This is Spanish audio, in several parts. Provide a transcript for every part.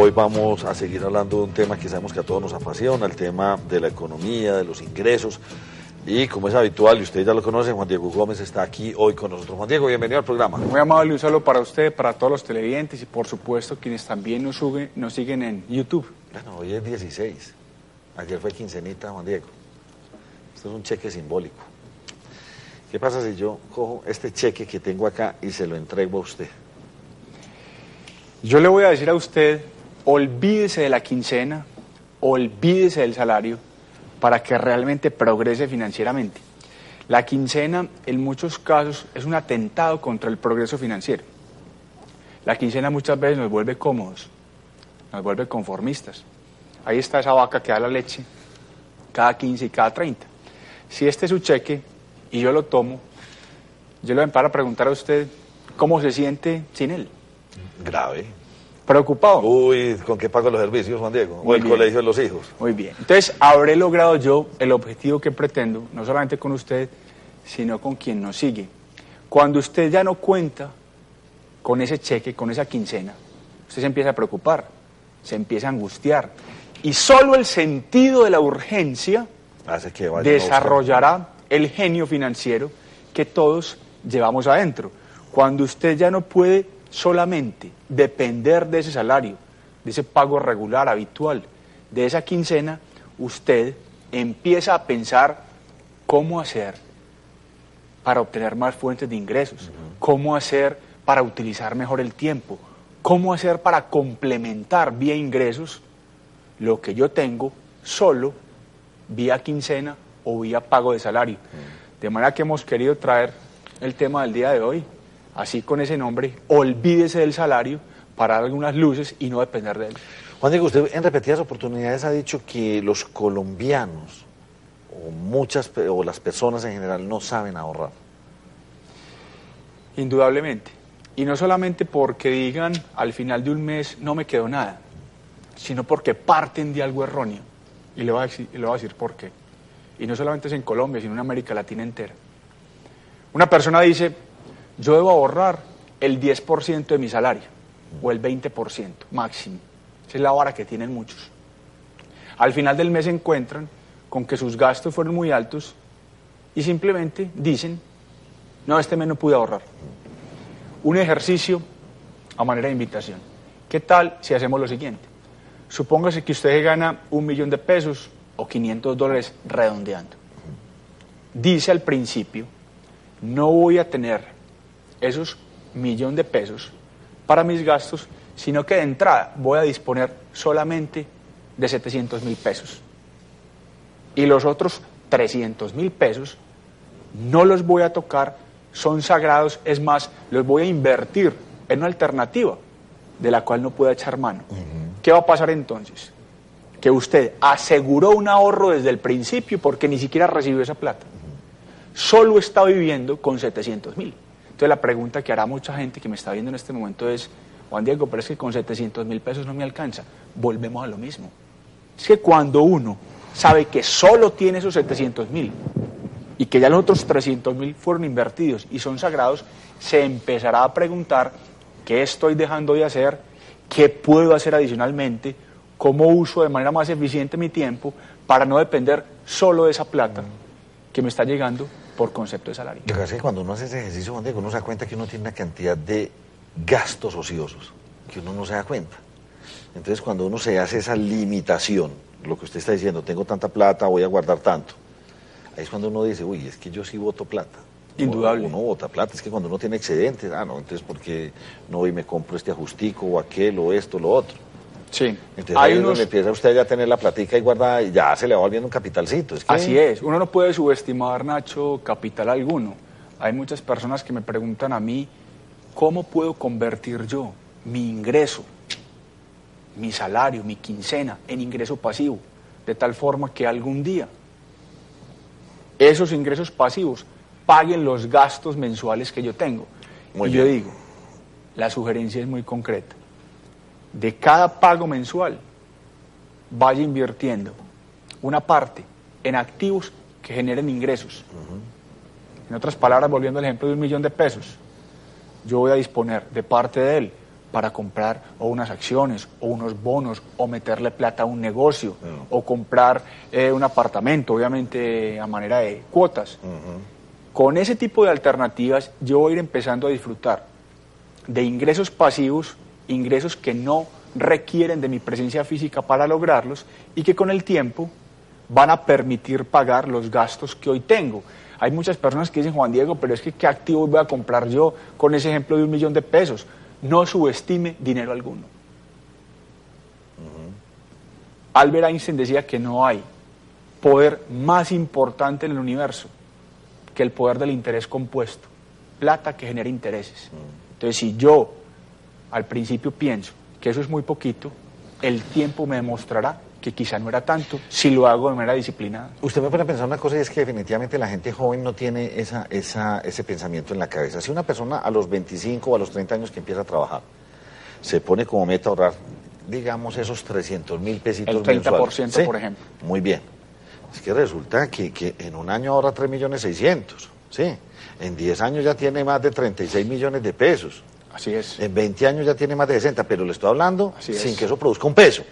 Hoy vamos a seguir hablando de un tema que sabemos que a todos nos apasiona, el tema de la economía, de los ingresos. Y como es habitual, y ustedes ya lo conocen, Juan Diego Gómez está aquí hoy con nosotros. Juan Diego, bienvenido al programa. Muy amable, un saludo para usted, para todos los televidentes y por supuesto quienes también nos, suben, nos siguen en YouTube. Bueno, hoy es 16. Ayer fue quincenita, Juan Diego. Esto es un cheque simbólico. ¿Qué pasa si yo cojo este cheque que tengo acá y se lo entrego a usted? Yo le voy a decir a usted, olvídese de la quincena, olvídese del salario para que realmente progrese financieramente. La quincena en muchos casos es un atentado contra el progreso financiero. La quincena muchas veces nos vuelve cómodos, nos vuelve conformistas. Ahí está esa vaca que da la leche cada 15 y cada 30. Si este es su cheque y yo lo tomo, yo le voy a preguntar a usted cómo se siente sin él. Grave. ¿Preocupado? Uy, ¿con qué pago los servicios, Juan Diego? o el bien. colegio de los hijos. Muy bien. Entonces, habré logrado yo el objetivo que pretendo, no solamente con usted, sino con quien nos sigue. Cuando usted ya no cuenta con ese cheque, con esa quincena, usted se empieza a preocupar, se empieza a angustiar. Y solo el sentido de la urgencia Hace que vaya desarrollará el genio financiero que todos llevamos adentro. Cuando usted ya no puede solamente depender de ese salario, de ese pago regular, habitual, de esa quincena, usted empieza a pensar cómo hacer para obtener más fuentes de ingresos, cómo hacer para utilizar mejor el tiempo, cómo hacer para complementar vía ingresos lo que yo tengo solo vía quincena o vía pago de salario. De manera que hemos querido traer el tema del día de hoy, así con ese nombre, olvídese del salario para dar algunas luces y no depender de él. Juan Diego, usted en repetidas oportunidades ha dicho que los colombianos o muchas o las personas en general no saben ahorrar. Indudablemente. Y no solamente porque digan al final de un mes no me quedó nada, sino porque parten de algo erróneo. Y le voy a decir, y le voy a decir por qué. Y no solamente es en Colombia, sino en América Latina entera. Una persona dice, yo debo ahorrar el 10% de mi salario, o el 20% máximo. Esa es la vara que tienen muchos. Al final del mes se encuentran con que sus gastos fueron muy altos y simplemente dicen, no, este mes no pude ahorrar. Un ejercicio a manera de invitación. ¿Qué tal si hacemos lo siguiente? Supóngase que usted gana un millón de pesos o 500 dólares redondeando. Dice al principio, no voy a tener esos millón de pesos para mis gastos, sino que de entrada voy a disponer solamente de 700 mil pesos. Y los otros 300 mil pesos no los voy a tocar, son sagrados, es más, los voy a invertir en una alternativa de la cual no pueda echar mano. ¿Qué va a pasar entonces? Que usted aseguró un ahorro desde el principio porque ni siquiera recibió esa plata. Solo está viviendo con 700 mil. Entonces la pregunta que hará mucha gente que me está viendo en este momento es, Juan Diego, pero es que con 700 mil pesos no me alcanza. Volvemos a lo mismo. Es que cuando uno sabe que solo tiene esos 700 mil y que ya los otros 300 mil fueron invertidos y son sagrados, se empezará a preguntar qué estoy dejando de hacer, qué puedo hacer adicionalmente, cómo uso de manera más eficiente mi tiempo para no depender solo de esa plata que me está llegando por concepto de salario. Lo que pasa es que cuando uno hace ese ejercicio, Juan Diego, uno se da cuenta que uno tiene una cantidad de gastos ociosos que uno no se da cuenta. Entonces, cuando uno se hace esa limitación, lo que usted está diciendo, tengo tanta plata, voy a guardar tanto, ahí es cuando uno dice, uy, es que yo sí voto plata. Indudable. Uno vota plata, es que cuando uno tiene excedentes, ah, no, entonces, ¿por qué no voy y me compro este ajustico o aquel o esto, lo otro? Sí, Entonces, hay ahí unos, donde empieza usted ya a tener la platica y guarda, y ya se le va volviendo un capitalcito. Es que- Así es, uno no puede subestimar, Nacho, capital alguno. Hay muchas personas que me preguntan a mí, ¿cómo puedo convertir yo mi ingreso, mi salario, mi quincena en ingreso pasivo? De tal forma que algún día esos ingresos pasivos paguen los gastos mensuales que yo tengo. Muy y yo digo, la sugerencia es muy concreta. De cada pago mensual, vaya invirtiendo una parte en activos que generen ingresos. En otras palabras, volviendo al ejemplo de un millón de pesos, yo voy a disponer de parte de él para comprar o unas acciones o unos bonos o meterle plata a un negocio o comprar eh, un apartamento, obviamente a manera de cuotas. Con ese tipo de alternativas yo voy a ir empezando a disfrutar de ingresos pasivos, ingresos que no requieren de mi presencia física para lograrlos y que con el tiempo van a permitir pagar los gastos que hoy tengo. Hay muchas personas que dicen, Juan Diego, pero es que ¿qué activo voy a comprar yo con ese ejemplo de un millón de pesos? No subestime dinero alguno. Albert Einstein decía que no hay poder más importante en el universo que el poder del interés compuesto, plata que genera intereses. Entonces, si yo al principio pienso que eso es muy poquito, el tiempo me demostrará que quizá no era tanto si lo hago de manera disciplinada. Usted me pone a pensar una cosa y es que definitivamente la gente joven no tiene esa, esa, ese pensamiento en la cabeza. Si una persona a los 25 o a los 30 años que empieza a trabajar se pone como meta ahorrar, digamos, esos 300 mil pesitos El 30%, mensuales, por ejemplo. Muy bien. Es que resulta que, que en un año ahorra 3 millones 600, ¿sí? En 10 años ya tiene más de 36 millones de pesos. Así es. En 20 años ya tiene más de 60, pero le estoy hablando Así es. sin que eso produzca un peso.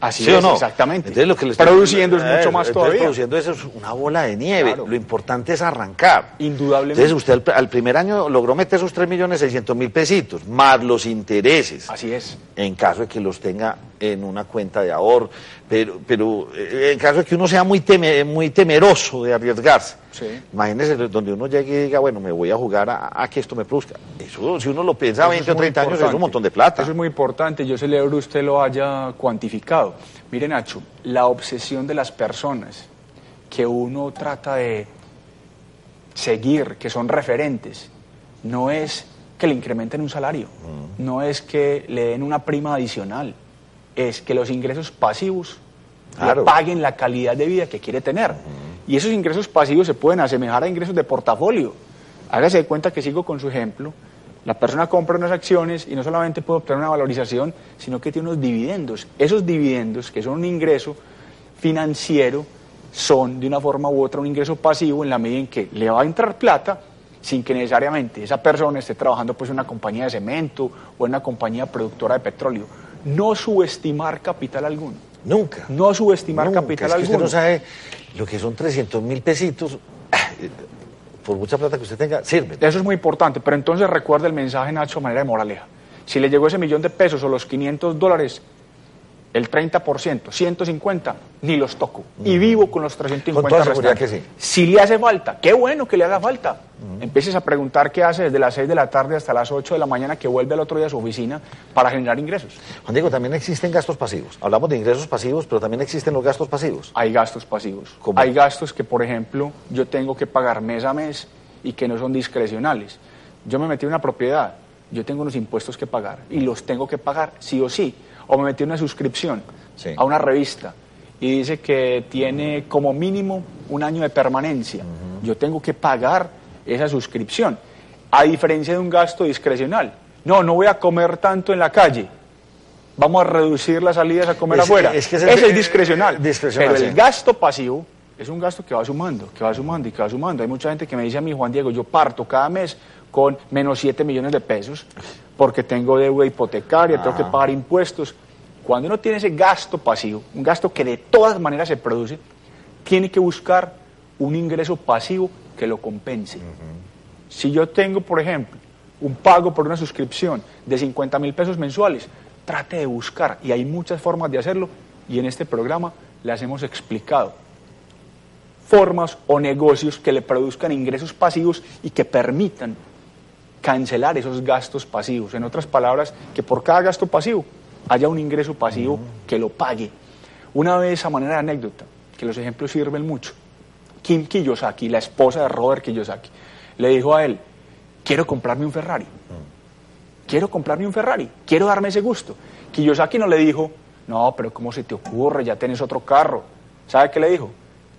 Así ¿Sí es, o no? exactamente. Entonces, lo que le estoy- Produciendo es mucho Eh, más entonces, todavía. Produciendo eso es una bola de nieve. Claro. Lo importante es arrancar. Indudablemente. Entonces usted al, al primer año logró meter esos 3 millones 600 mil pesitos, más los intereses, Así es. en caso de que los tenga en una cuenta de ahorro. Pero, pero eh, en caso de que uno sea muy, teme- muy temeroso de arriesgarse. Sí. Imagínese donde uno llegue y diga, bueno, me voy a jugar a, a que esto me produzca. Eso, si uno lo piensa a Eso 20 es o muy 30 años, es un montón de plata. Eso es muy importante. Yo celebro usted lo haya cuantificado. Mire, Nacho, la obsesión de las personas que uno trata de seguir, que son referentes, no es que le incrementen un salario, no es que le den una prima adicional, es que los ingresos pasivos Claro. paguen la calidad de vida que quiere tener. Y esos ingresos pasivos se pueden asemejar a ingresos de portafolio. Hágase de cuenta que sigo con su ejemplo. La persona compra unas acciones y no solamente puede obtener una valorización, sino que tiene unos dividendos. Esos dividendos, que son un ingreso financiero, son de una forma u otra un ingreso pasivo en la medida en que le va a entrar plata sin que necesariamente esa persona esté trabajando pues en una compañía de cemento o en una compañía productora de petróleo. No subestimar capital alguno. Nunca. No subestimar Nunca. capital es que alguno. Usted no sabe lo que son 300 mil pesitos. Por mucha plata que usted tenga, sirve. Eso es muy importante, pero entonces recuerda el mensaje, Nacho, de manera de moraleja. Si le llegó ese millón de pesos o los 500 dólares, el 30%, 150, ni los toco. Y vivo con los 350 Con toda seguridad que sí. Si le hace falta, qué bueno que le haga falta. Empieces a preguntar qué hace desde las 6 de la tarde hasta las 8 de la mañana que vuelve al otro día a su oficina para generar ingresos. Juan Diego, también existen gastos pasivos. Hablamos de ingresos pasivos, pero también existen los gastos pasivos. Hay gastos pasivos. ¿Cómo? Hay gastos que, por ejemplo, yo tengo que pagar mes a mes y que no son discrecionales. Yo me metí en una propiedad, yo tengo unos impuestos que pagar y los tengo que pagar sí o sí. O me metí una suscripción Sí. a una revista y dice que tiene como mínimo un año de permanencia. Yo tengo que pagar esa suscripción, a diferencia de un gasto discrecional. No, no voy a comer tanto en la calle. Vamos a reducir las salidas a comer Es- afuera. es que ese, ese- es discrecional. discrecional, Pero el gasto pasivo es un gasto que va sumando, que va sumando y que va sumando. Hay mucha gente que me dice a mí, Juan Diego, yo parto cada mes con menos 7 millones de pesos porque tengo deuda hipotecaria, tengo que pagar impuestos. Cuando uno tiene ese gasto pasivo, un gasto que de todas maneras se produce, tiene que buscar un ingreso pasivo que lo compense. Si yo tengo, por ejemplo, un pago por una suscripción de 50 mil pesos mensuales, trate de buscar, y hay muchas formas de hacerlo, y en este programa las hemos explicado. Formas o negocios que le produzcan ingresos pasivos y que permitan cancelar esos gastos pasivos. En otras palabras, que por cada gasto pasivo haya un ingreso pasivo que lo pague. Una vez, a manera de anécdota, que los ejemplos sirven mucho, Kim Kiyosaki, la esposa de Robert Kiyosaki, le dijo a él, quiero comprarme un Ferrari. Quiero comprarme un Ferrari, quiero darme ese gusto. Kiyosaki no le dijo, no, pero ¿cómo se te ocurre? Ya tienes otro carro. ¿Sabe qué le dijo?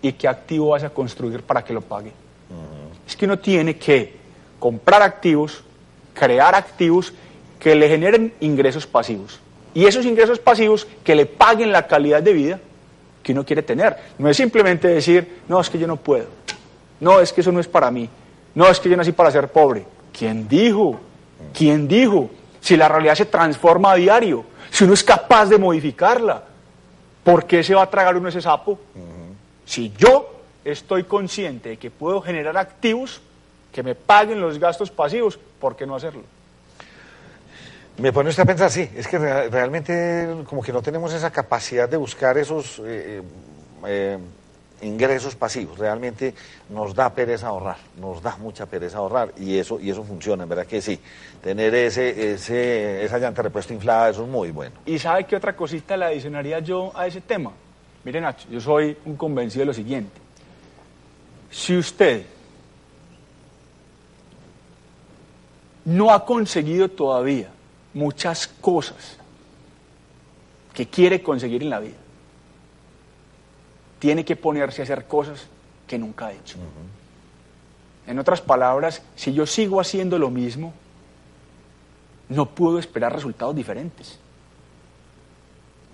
¿Y qué activo vas a construir para que lo pague? Es que uno tiene que comprar activos, crear activos que le generen ingresos pasivos. Y esos ingresos pasivos que le paguen la calidad de vida que uno quiere tener. No es simplemente decir, no, es que yo no puedo. No, es que eso no es para mí. No, es que yo nací para ser pobre. ¿Quién dijo? ¿Quién dijo? Si la realidad se transforma a diario, si uno es capaz de modificarla, ¿por qué se va a tragar uno ese sapo? Si yo estoy consciente de que puedo generar activos que me paguen los gastos pasivos, ¿por qué no hacerlo? Me pone usted a pensar, sí, es que rea- realmente como que no tenemos esa capacidad de buscar esos eh, eh, ingresos pasivos. Realmente nos da pereza ahorrar, nos da mucha pereza ahorrar y eso y eso funciona, en verdad que sí. Tener ese, ese esa llanta de repuesto inflada, eso es muy bueno. ¿Y sabe qué otra cosita le adicionaría yo a ese tema? Mire Nacho, yo soy un convencido de lo siguiente. Si usted no ha conseguido todavía muchas cosas que quiere conseguir en la vida, tiene que ponerse a hacer cosas que nunca ha hecho. En otras palabras, si yo sigo haciendo lo mismo, no puedo esperar resultados diferentes.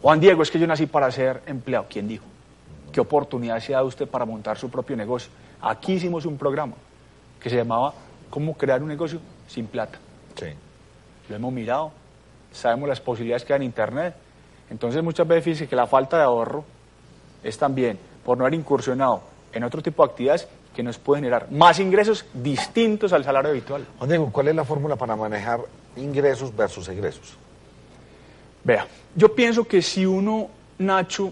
Juan Diego, es que yo nací para ser empleado. ¿Quién dijo? ¿Qué oportunidad se ha dado usted para montar su propio negocio? Aquí hicimos un programa que se llamaba ¿Cómo crear un negocio sin plata? Sí. Lo hemos mirado, sabemos las posibilidades que hay en Internet. Entonces muchas veces fíjese que la falta de ahorro es también por no haber incursionado en otro tipo de actividades que nos pueden generar más ingresos distintos al salario habitual. Juan Diego, ¿cuál es la fórmula para manejar ingresos versus egresos? Vea, yo pienso que si uno, Nacho,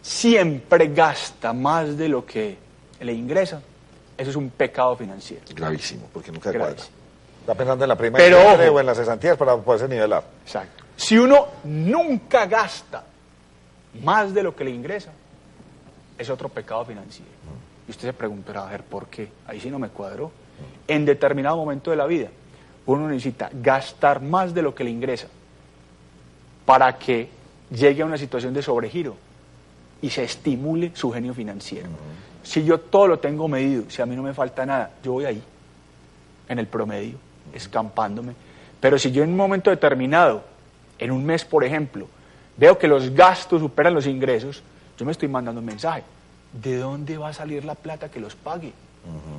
siempre gasta más de lo que le ingresa, eso es un pecado financiero. Gravísimo, porque nunca Gravísimo. cuadra. Está pensando en la prima Pero de ojo. o en las cesantías para poderse nivelar. Exacto. Si uno nunca gasta más de lo que le ingresa, es otro pecado financiero. Y usted se preguntará, a ver, ¿por qué? Ahí sí no me cuadró. En determinado momento de la vida, uno necesita gastar más de lo que le ingresa para que llegue a una situación de sobregiro y se estimule su genio financiero. Si yo todo lo tengo medido, si a mí no me falta nada, yo voy ahí, en el promedio, escampándome. Pero si yo en un momento determinado, en un mes por ejemplo, veo que los gastos superan los ingresos, yo me estoy mandando un mensaje. ¿De dónde va a salir la plata que los pague?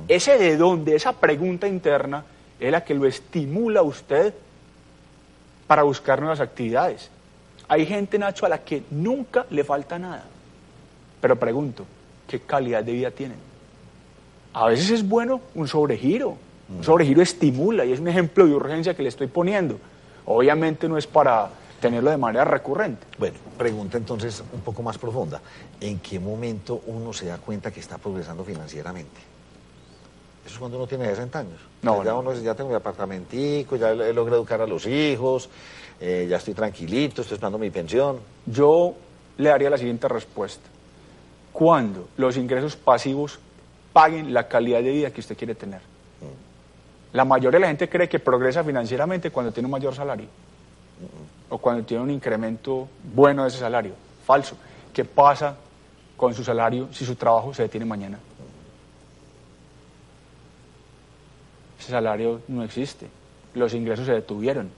Ese de dónde, esa pregunta interna, es la que lo estimula a usted para buscar nuevas actividades. Hay gente, Nacho, a la que nunca le falta nada. Pero pregunto, ¿qué calidad de vida tienen? A veces es bueno un sobregiro. Un sobregiro estimula y es un ejemplo de urgencia que le estoy poniendo. Obviamente no es para tenerlo de manera recurrente. Bueno, pregunta entonces un poco más profunda. ¿En qué momento uno se da cuenta que está progresando financieramente? Eso es cuando uno tiene 60 años. No, ya no. uno dice, ya tengo mi apartamentico, ya he logrado educar a los hijos, eh, ya estoy tranquilito, estoy esperando mi pensión. Yo le daría la siguiente respuesta. Cuando los ingresos pasivos paguen la calidad de vida que usted quiere tener. La mayoría de la gente cree que progresa financieramente cuando tiene un mayor salario o cuando tiene un incremento bueno de ese salario. Falso. ¿Qué pasa con su salario si su trabajo se detiene mañana? Ese salario no existe. Los ingresos se detuvieron.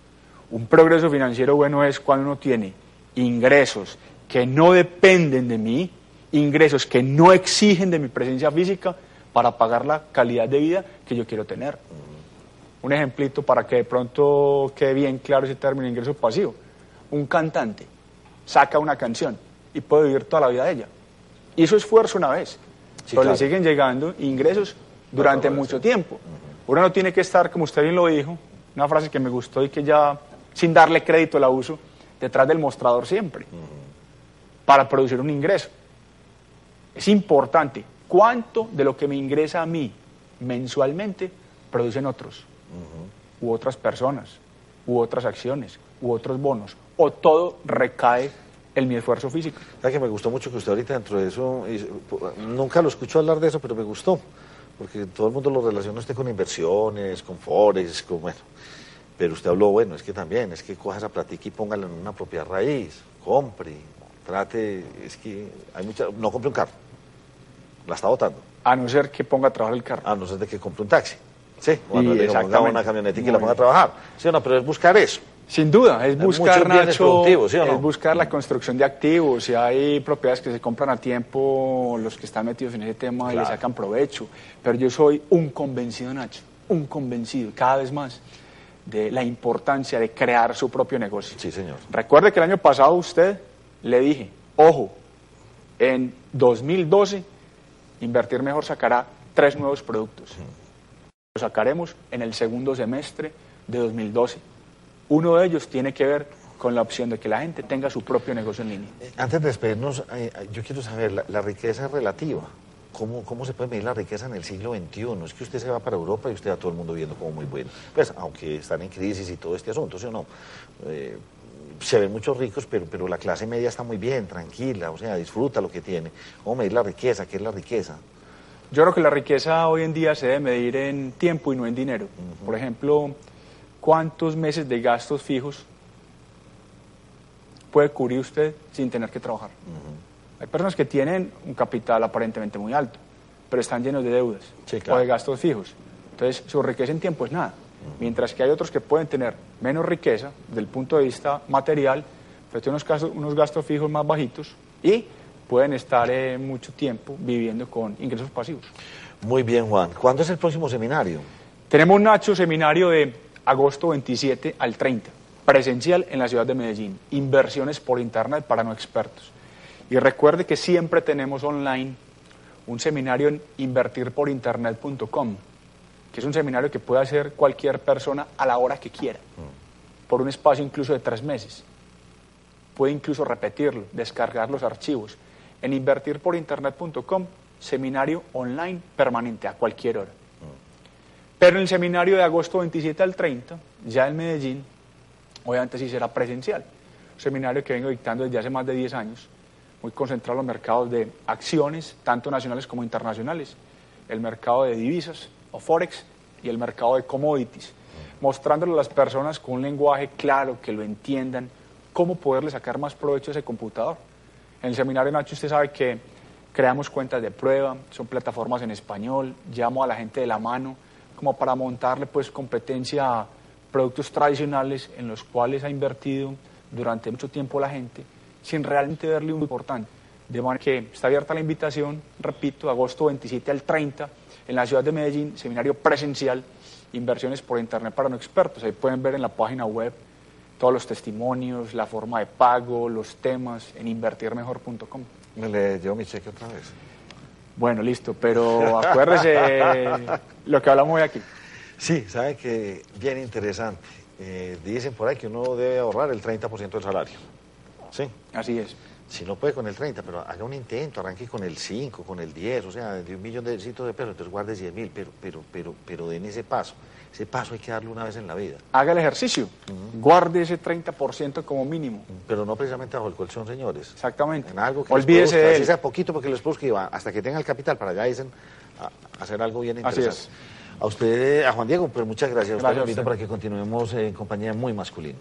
Un progreso financiero bueno es cuando uno tiene ingresos que no dependen de mí, ingresos que no exigen de mi presencia física para pagar la calidad de vida que yo quiero tener. Un ejemplito para que de pronto quede bien claro ese término ingreso pasivo. Un cantante saca una canción y puede vivir toda la vida de ella. Hizo esfuerzo una vez, Sí, pero claro. le siguen llegando ingresos durante Claro, mucho tiempo. Uno no tiene que estar, como usted bien lo dijo, una frase que me gustó y que ya, sin darle crédito, la uso, detrás del mostrador siempre, para producir un ingreso. Es importante cuánto de lo que me ingresa a mí mensualmente producen otros, u otras personas, u otras acciones, u otros bonos, o todo recae en mi esfuerzo físico. ¿Sabe que me gustó mucho que usted ahorita dentro de eso, y- nunca lo escucho hablar de eso, pero me gustó, porque todo el mundo lo relaciona usted con inversiones, con forex, con bueno. Pero usted habló, bueno, es que también, es que coja esa platica y póngala en una propiedad raíz, compre, trate, es que hay mucha, no compre un carro, la está botando, A no ser que ponga a trabajar el carro. a no ser de que compre un taxi, sí, o a no ser de que ponga exactamente. una camioneta y que la ponga a trabajar, sí o no, pero es buscar eso. Sin duda, es buscar, Nacho, es buscar la construcción de activos. Si hay propiedades que se compran a tiempo, los que están metidos en ese tema y le Claro. sacan provecho. Pero yo soy un convencido, Nacho, un convencido, cada vez más, de la importancia de crear su propio negocio. Sí, señor. Recuerde que el año pasado usted le dije, ojo, en 2012 Invertir Mejor sacará tres nuevos productos. Los sacaremos en el segundo semestre de 2012. Uno de ellos tiene que ver con la opción de que la gente tenga su propio negocio en línea. Eh, Antes de despedirnos, eh, yo quiero saber, la, la riqueza es relativa. ¿Cómo, ¿Cómo se puede medir la riqueza en el siglo XXI? Es que usted se va para Europa y usted a todo el mundo viendo como muy bueno. Pues, aunque están en crisis y todo este asunto, ¿sí o no? Eh, se ven muchos ricos, pero, pero la clase media está muy bien, tranquila, o sea, disfruta lo que tiene. ¿Cómo medir la riqueza? ¿Qué es la riqueza? Yo creo que la riqueza hoy en día se debe medir en tiempo y no en dinero. Por ejemplo, ¿cuántos meses de gastos fijos puede cubrir usted sin tener que trabajar? Hay personas que tienen un capital aparentemente muy alto, pero están llenos de deudas Sí, claro. o de gastos fijos. Entonces, su riqueza en tiempo es nada. Mientras que hay otros que pueden tener menos riqueza desde el punto de vista material, pero tienen unos, casos- unos gastos fijos más bajitos y pueden estar eh, mucho tiempo viviendo con ingresos pasivos. Muy bien, Juan. ¿Cuándo es el próximo seminario? Tenemos Nacho seminario de agosto 27 al 30, presencial en la ciudad de Medellín, inversiones por internet para no expertos. Y recuerde que siempre tenemos online un seminario en invertirporinternet.com, que es un seminario que puede hacer cualquier persona a la hora que quiera, por un espacio incluso de tres meses. Puede incluso repetirlo, descargar los archivos. En invertirporinternet.com, seminario online permanente a cualquier hora. Pero en el seminario de agosto 27 al 30, ya en Medellín, obviamente sí será presencial. Un seminario que vengo dictando desde hace más de 10 años, muy concentrado en los mercados de acciones, tanto nacionales como internacionales, el mercado de divisas o forex y el mercado de commodities, mostrándole a las personas con un lenguaje claro, que lo entiendan, cómo poderle sacar más provecho a ese computador. En el seminario Nacho usted sabe que creamos cuentas de prueba, son plataformas en español, llamo a la gente de la mano como para montarle pues competencia a productos tradicionales en los cuales ha invertido durante mucho tiempo la gente sin realmente verle un importante. De manera que está abierta la invitación, repito, agosto 27 al 30 en la ciudad de Medellín, seminario presencial, inversiones por internet para no expertos. Ahí pueden ver en la página web todos los testimonios, la forma de pago, los temas en invertirmejor.com. Me le llevo mi cheque otra vez. Bueno, listo, pero acuérdese lo que hablamos hoy aquí. Sí, sabe que bien interesante. Eh, dicen por ahí que uno debe ahorrar el 30% del salario. Sí. Así es. Si no puede con el 30, pero haga un intento, arranque con el 5, con el 10, o sea, de un millón de, de pesos, entonces guarde 10 mil, pero, pero, pero, pero den ese paso. Ese paso hay que darlo una vez en la vida. Haga el ejercicio, guarde ese 30% como mínimo. Pero no precisamente bajo el colchón, señores. Exactamente. En algo que Olvídese produzca, de así él. sea poquito porque les hasta que tenga el capital para allá dicen a, hacer algo bien Así interesante. es. A usted, a Juan Diego, pues muchas gracias. A usted a usted. para que continuemos en compañía muy masculina.